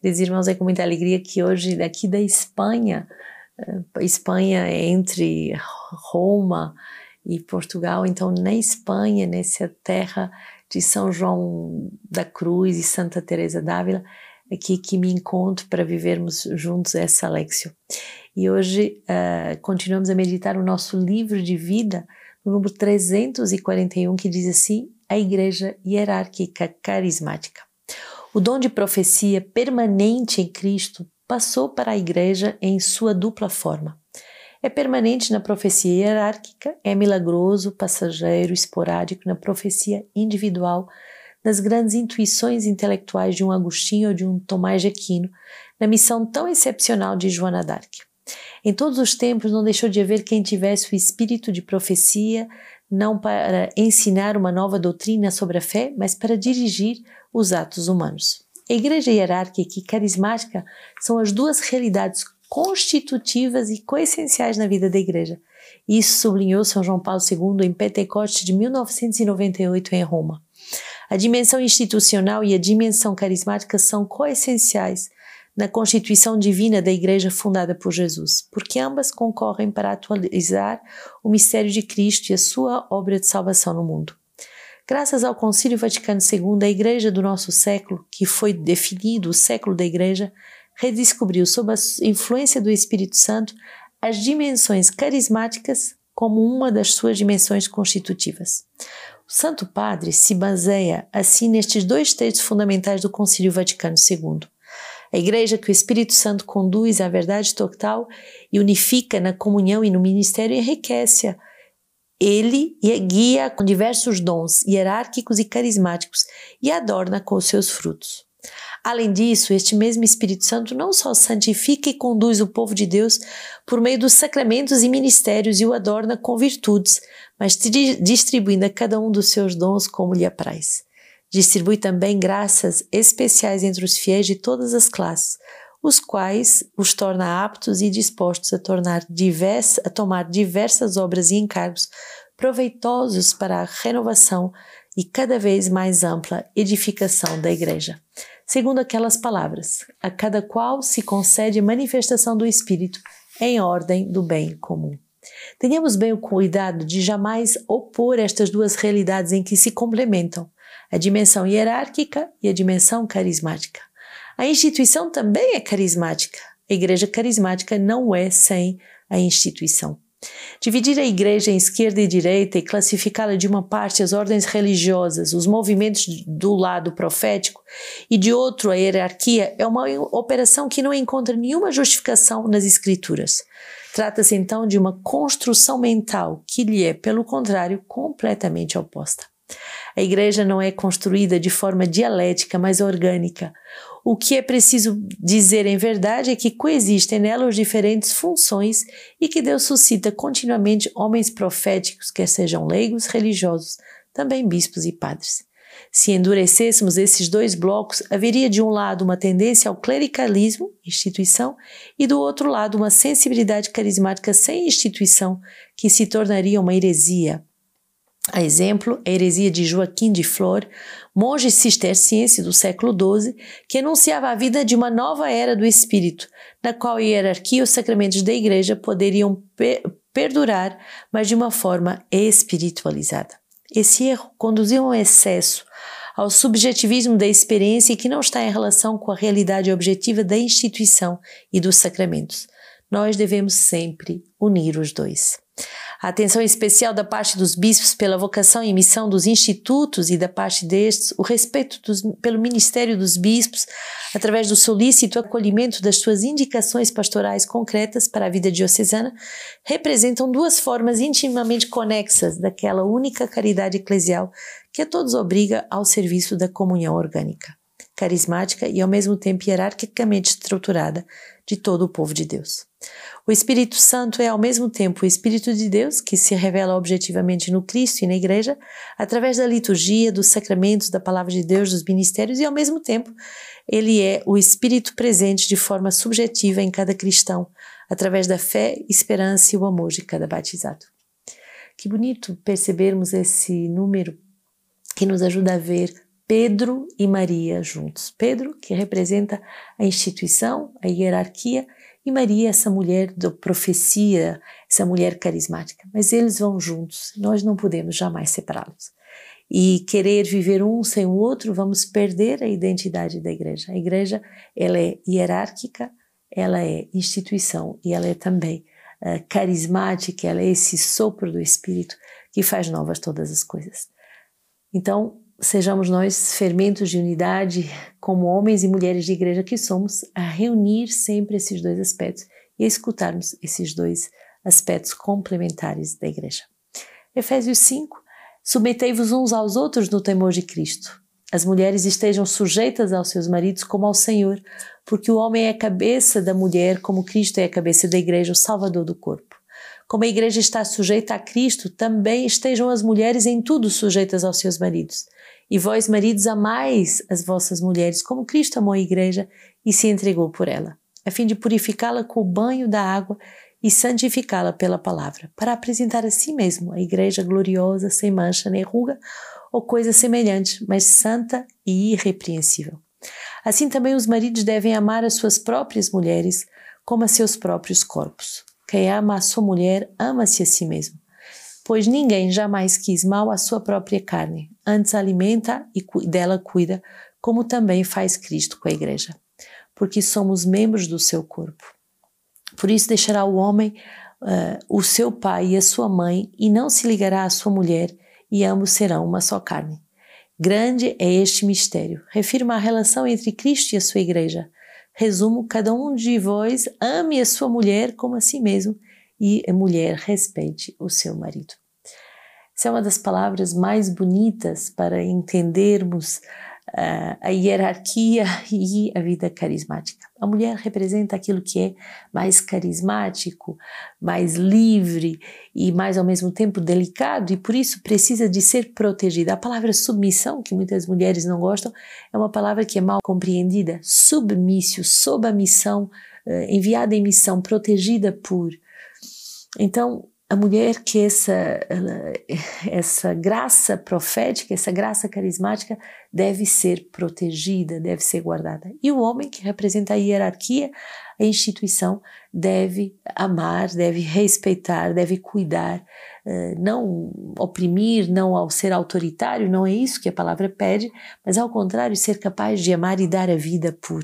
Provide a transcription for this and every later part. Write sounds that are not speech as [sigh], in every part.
Queridos irmãos, é com muita alegria que hoje, daqui da Espanha, eh, Espanha é entre Roma e Portugal, então na Espanha, nessa terra de São João da Cruz e Santa Teresa d'Ávila, aqui que me encontro para vivermos juntos essa Lexio. E hoje uh, continuamos a meditar o nosso livro de vida, no número 341, que diz assim: a Igreja Hierárquica Carismática. O dom de profecia permanente em Cristo passou para a Igreja em sua dupla forma. É permanente na profecia hierárquica, é milagroso, passageiro, esporádico na profecia individual, nas grandes intuições intelectuais de um Agostinho ou de um Tomás de Aquino, na missão tão excepcional de Joana d'Arc. Em todos os tempos não deixou de haver quem tivesse o espírito de profecia, não para ensinar uma nova doutrina sobre a fé, mas para dirigir os atos humanos. A igreja hierárquica e carismática são as duas realidades constitutivas e coessenciais na vida da igreja. Isso sublinhou São João Paulo II em Pentecostes de 1998 em Roma. A dimensão institucional e a dimensão carismática são coessenciais na constituição divina da Igreja fundada por Jesus, porque ambas concorrem para atualizar o mistério de Cristo e a sua obra de salvação no mundo. Graças ao Concílio Vaticano II, a Igreja do nosso século, que foi definido o século da Igreja, redescobriu, sob a influência do Espírito Santo, as dimensões carismáticas como uma das suas dimensões constitutivas. O Santo Padre se baseia assim nestes dois textos fundamentais do Concílio Vaticano II. A igreja que o Espírito Santo conduz à verdade total e unifica na comunhão e no ministério enriquece-a. Ele guia com diversos dons hierárquicos e carismáticos e adorna com seus frutos. Além disso, este mesmo Espírito Santo não só santifica e conduz o povo de Deus por meio dos sacramentos e ministérios e o adorna com virtudes, mas distribuindo a cada um dos seus dons como lhe apraz. Distribui também graças especiais entre os fiéis de todas as classes, os quais os torna aptos e dispostos a, tornar diversa, a tomar diversas obras e encargos proveitosos para a renovação e cada vez mais ampla edificação da Igreja. Segundo aquelas palavras, a cada qual se concede manifestação do Espírito em ordem do bem comum. Tenhamos bem o cuidado de jamais opor estas duas realidades em que se complementam, a dimensão hierárquica e a dimensão carismática. A instituição também é carismática. A igreja carismática não é sem a instituição. Dividir a igreja em esquerda e direita e classificá-la de uma parte as ordens religiosas, os movimentos do lado profético e de outro a hierarquia é uma operação que não encontra nenhuma justificação nas escrituras. Trata-se então de uma construção mental que lhe é, pelo contrário, completamente oposta. A igreja não é construída de forma dialética, mas orgânica. O que é preciso dizer em verdade é que coexistem nela as diferentes funções e que Deus suscita continuamente homens proféticos, quer sejam leigos, religiosos, também bispos e padres. Se endurecêssemos esses dois blocos, haveria de um lado uma tendência ao clericalismo, instituição, e do outro lado uma sensibilidade carismática sem instituição, que se tornaria uma heresia, a exemplo, a heresia de Joaquim de Flor, monge cisterciense do século XII, que anunciava a vida de uma nova era do espírito, na qual a hierarquia e os sacramentos da igreja poderiam perdurar, mas de uma forma espiritualizada. Esse erro conduziu a um excesso, ao subjetivismo da experiência que não está em relação com a realidade objetiva da instituição e dos sacramentos. Nós devemos sempre unir os dois. A atenção especial da parte dos bispos pela vocação e missão dos institutos e da parte destes, o respeito dos, pelo ministério dos bispos, através do solícito acolhimento das suas indicações pastorais concretas para a vida diocesana, representam duas formas intimamente conexas daquela única caridade eclesial que a todos obriga ao serviço da comunhão orgânica, carismática e ao mesmo tempo hierarquicamente estruturada de todo o povo de Deus. O Espírito Santo é ao mesmo tempo o Espírito de Deus, que se revela objetivamente no Cristo e na Igreja, através da liturgia, dos sacramentos, da palavra de Deus, dos ministérios, e ao mesmo tempo ele é o Espírito presente de forma subjetiva em cada cristão, através da fé, esperança e o amor de cada batizado. Que bonito percebermos esse número que nos ajuda a ver Pedro e Maria juntos. Pedro, que representa a instituição, a hierarquia, e Maria, essa mulher da profecia, essa mulher carismática. Mas eles vão juntos, nós não podemos jamais separá-los. E querer viver um sem o outro, vamos perder a identidade da igreja. A igreja, ela é hierárquica, ela é instituição e ela é também uh, carismática, ela é esse sopro do Espírito que faz novas todas as coisas. Então, sejamos nós fermentos de unidade, como homens e mulheres de igreja que somos, a reunir sempre esses dois aspectos e a escutarmos esses dois aspectos complementares da igreja. Efésios 5: Submetei-vos uns aos outros no temor de Cristo. As mulheres estejam sujeitas aos seus maridos como ao Senhor, porque o homem é a cabeça da mulher, como Cristo é a cabeça da igreja, o salvador do corpo. Como a igreja está sujeita a Cristo, também estejam as mulheres em tudo sujeitas aos seus maridos. E vós, maridos, amais as vossas mulheres, como Cristo amou a igreja e se entregou por ela, a fim de purificá-la com o banho da água e santificá-la pela palavra, para apresentar a si mesmo a igreja gloriosa, sem mancha nem ruga ou coisa semelhante, mas santa e irrepreensível. Assim também os maridos devem amar as suas próprias mulheres como a seus próprios corpos. Quem ama a sua mulher, ama-se a si mesmo. Pois ninguém jamais quis mal à sua própria carne, antes alimenta e dela cuida, como também faz Cristo com a igreja, porque somos membros do seu corpo. Por isso deixará o homem uh, o seu pai e a sua mãe, e não se ligará à sua mulher, e ambos serão uma só carne. Grande é este mistério. Refirma a relação entre Cristo e a sua igreja. Resumo: cada um de vós ame a sua mulher como a si mesmo, e a mulher respeite o seu marido. Essa é uma das palavras mais bonitas para entendermos uh, a hierarquia [laughs] e a vida carismática. A mulher representa aquilo que é mais carismático, mais livre e mais ao mesmo tempo delicado e por isso precisa de ser protegida. A palavra submissão, que muitas mulheres não gostam, é uma palavra que é mal compreendida. Submício, sob a missão, uh, enviada em missão, protegida por. Então, a mulher que essa, essa graça profética, essa graça carismática deve ser protegida, deve ser guardada. E o homem que representa a hierarquia, a instituição, deve amar, deve respeitar, deve cuidar, eh, não oprimir, não ao ser autoritário, não é isso que a palavra pede, mas ao contrário, ser capaz de amar e dar a vida por.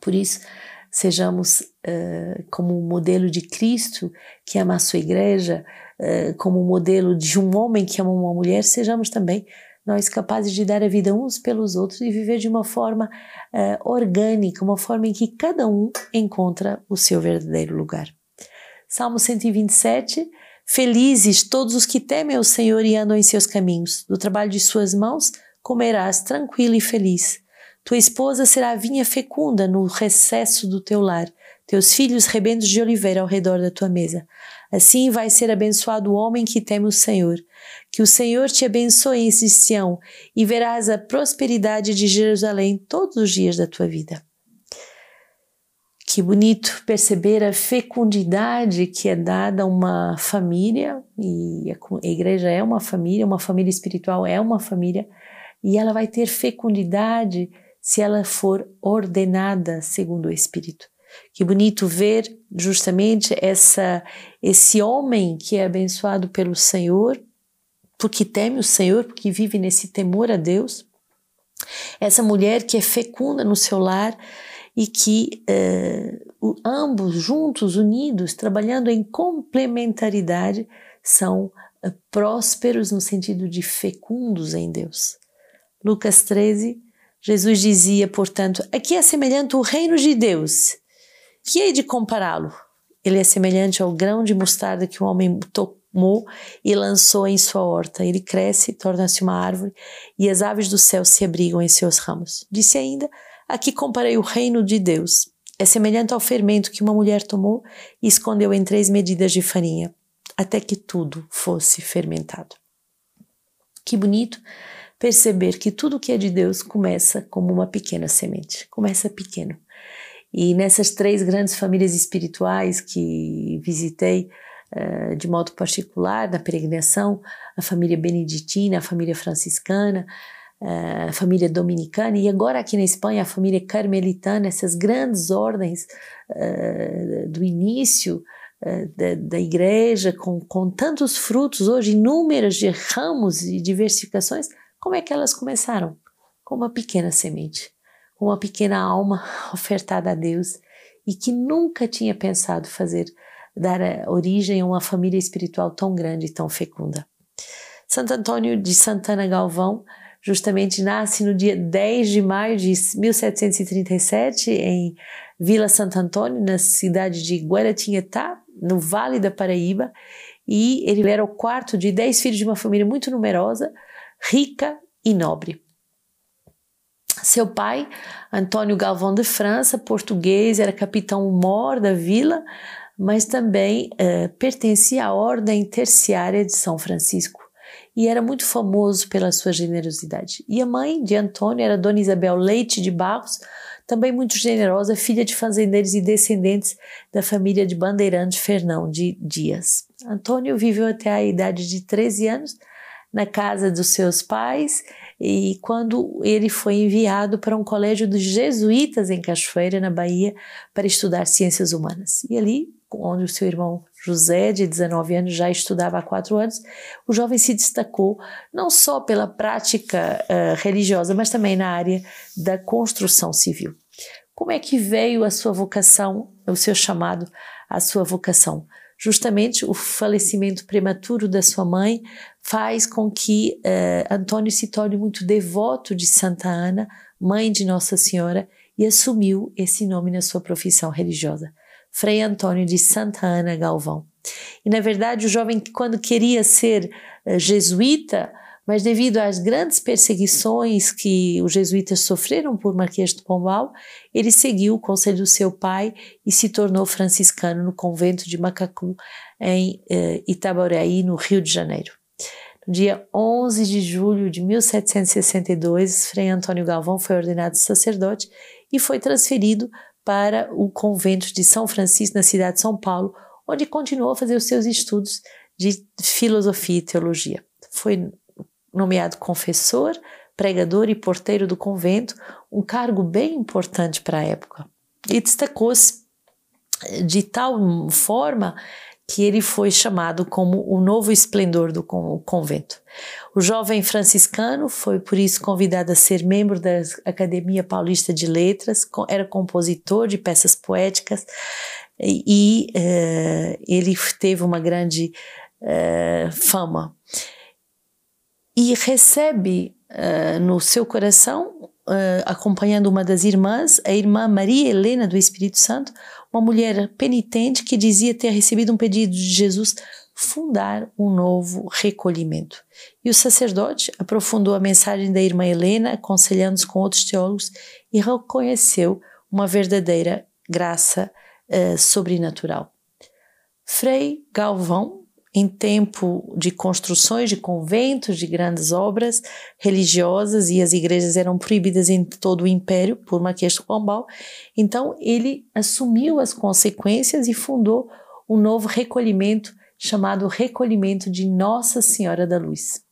Por isso, sejamos uh, como o modelo de Cristo que ama a sua igreja, uh, como o modelo de um homem que ama uma mulher, sejamos também nós capazes de dar a vida uns pelos outros e viver de uma forma uh, orgânica, uma forma em que cada um encontra o seu verdadeiro lugar. Salmo 127 Felizes todos os que temem o Senhor e andam em seus caminhos. Do trabalho de suas mãos comerás tranquilo e feliz. Tua esposa será vinha fecunda no recesso do teu lar, teus filhos rebentos de oliveira ao redor da tua mesa. Assim vai ser abençoado o homem que teme o Senhor. Que o Senhor te abençoe em Sião e verás a prosperidade de Jerusalém todos os dias da tua vida. Que bonito perceber a fecundidade que é dada a uma família, e a igreja é uma família, uma família espiritual é uma família, e ela vai ter fecundidade se ela for ordenada segundo o Espírito. Que bonito ver justamente essa esse homem que é abençoado pelo Senhor, porque teme o Senhor, porque vive nesse temor a Deus. Essa mulher que é fecunda no seu lar e que uh, ambos juntos, unidos, trabalhando em complementaridade, são uh, prósperos no sentido de fecundos em Deus. Lucas 13, Jesus dizia, portanto, aqui é semelhante o reino de Deus. Que hei de compará-lo? Ele é semelhante ao grão de mostarda que o homem tomou e lançou em sua horta. Ele cresce, torna-se uma árvore, e as aves do céu se abrigam em seus ramos. Disse ainda: Aqui comparei o reino de Deus. É semelhante ao fermento que uma mulher tomou e escondeu em três medidas de farinha, até que tudo fosse fermentado. Que bonito perceber que tudo que é de Deus começa como uma pequena semente, começa pequeno. E nessas três grandes famílias espirituais que visitei uh, de modo particular na peregrinação, a família beneditina, a família franciscana, a família dominicana, e agora aqui na Espanha a família carmelitana, essas grandes ordens uh, do início uh, da, da, igreja, com, com tantos frutos hoje, inúmeros de ramos e diversificações, como é que elas começaram? Com uma pequena semente, com uma pequena alma [laughs] ofertada a Deus e que nunca tinha pensado fazer, dar origem a uma família espiritual tão grande e tão fecunda. Santo Antônio de Santana Galvão justamente nasce no dia 10 de maio de 1737 em Vila Santo Antônio, na cidade de Guaratinguetá, no Vale da Paraíba, e ele era o quarto de dez filhos de uma família muito numerosa, rica e nobre. Seu pai, Antônio Galvão de França, português, era capitão-mor da vila, mas também uh, pertencia à Ordem Terciária de São Francisco e era muito famoso pela sua generosidade. E a mãe de Antônio era Dona Isabel Leite de Barros, também muito generosa, filha de fazendeiros e descendentes da família de Bandeirante Fernão de Dias. Antônio viveu até a idade de 13 anos na casa dos seus pais e quando ele foi enviado para um colégio dos jesuítas em Cachoeira, na Bahia, para estudar ciências humanas. E ali, onde o seu irmão José, de 19 anos, já estudava há quatro anos, o jovem se destacou não só pela prática uh, religiosa, mas também na área da construção civil. Como é que veio a sua vocação, o seu chamado, a sua vocação? Justamente o falecimento prematuro da sua mãe faz com que uh, Antônio se torne muito devoto de Santa Ana, mãe de Nossa Senhora, e assumiu esse nome na sua profissão religiosa. Frei Antônio de Santa Ana Galvão. E na verdade, o jovem, quando queria ser uh, jesuíta, mas devido às grandes perseguições que os jesuítas sofreram por Marquês de Pombal, ele seguiu o conselho do seu pai e se tornou franciscano no convento de Macacu, em uh, Itaboraí, no Rio de Janeiro. Dia 11 de julho de 1762, Frei Antônio Galvão foi ordenado sacerdote e foi transferido para o convento de São Francisco, na cidade de São Paulo, onde continuou a fazer os seus estudos de filosofia e teologia. Foi nomeado confessor, pregador e porteiro do convento, um cargo bem importante para a época. E destacou-se de tal forma que ele foi chamado como o novo esplendor do convento. O jovem franciscano foi por isso convidado a ser membro da Academia Paulista de Letras, era compositor de peças poéticas e, uh, ele teve uma grande uh, fama. E recebe uh, no seu coração, acompanhando uma das irmãs, a irmã Maria Helena do Espírito Santo, uma mulher penitente que dizia ter recebido um pedido de Jesus fundar um novo recolhimento. E o sacerdote aprofundou a mensagem da irmã Helena, aconselhando-se com outros teólogos, e reconheceu uma verdadeira graça uh, sobrenatural. Frei Galvão em tempo de construções de conventos, de grandes obras religiosas, e as igrejas eram proibidas em todo o império por Marquês de Pombal. Então, ele assumiu as consequências e fundou um novo recolhimento chamado Recolhimento de Nossa Senhora da Luz.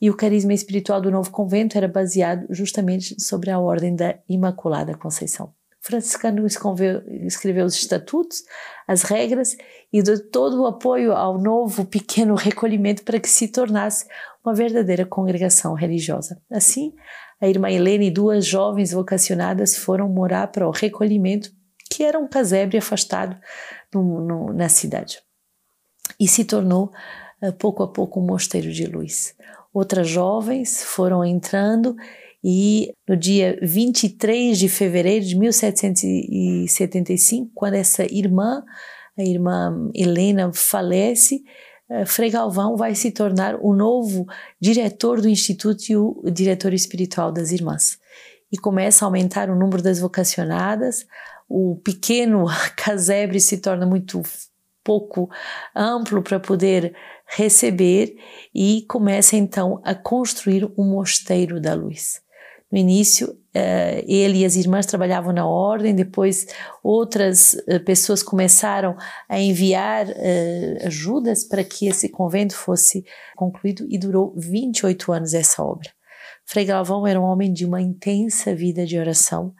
E o carisma espiritual do novo convento era baseado justamente sobre a ordem da Imaculada Conceição franciscano escreveu, escreveu os estatutos, as regras e deu todo o apoio ao novo pequeno recolhimento para que se tornasse uma verdadeira congregação religiosa. Assim, a irmã Helena e duas jovens vocacionadas foram morar para o recolhimento, que era um casebre afastado no, no, na cidade. E se tornou, eh, pouco a pouco, um mosteiro de luz. Outras jovens foram entrando e no dia 23 de fevereiro de 1775, quando essa irmã, a irmã Helena, falece, eh, Frei Galvão vai se tornar o novo diretor do Instituto e o diretor espiritual das irmãs. E começa a aumentar o número das vocacionadas, o pequeno [laughs] casebre se torna muito pouco amplo para poder receber e começa então a construir um mosteiro da luz. No início, uh, ele e as irmãs trabalhavam na ordem, depois outras uh, pessoas começaram a enviar uh, ajudas para que esse convento fosse concluído e durou 28 anos essa obra. Frei Galvão era um homem de uma intensa vida de oração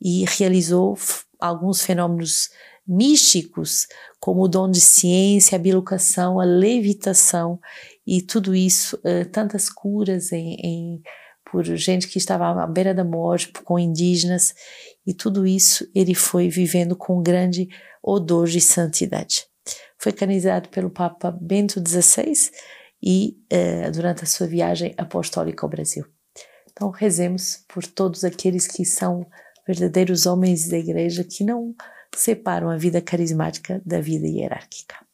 e realizou alguns fenômenos místicos, como o dom de ciência, a bilocação, a levitação e tudo isso, tantas curas em, em, por gente que estava à beira da morte, com indígenas, e tudo isso ele foi vivendo com grande odor de santidade. Foi canonizado pelo Papa Bento XVI e uh, durante a sua viagem apostólica ao Brasil. Então rezemos por todos aqueles que são verdadeiros homens da igreja que não separam a vida carismática da vida hierárquica.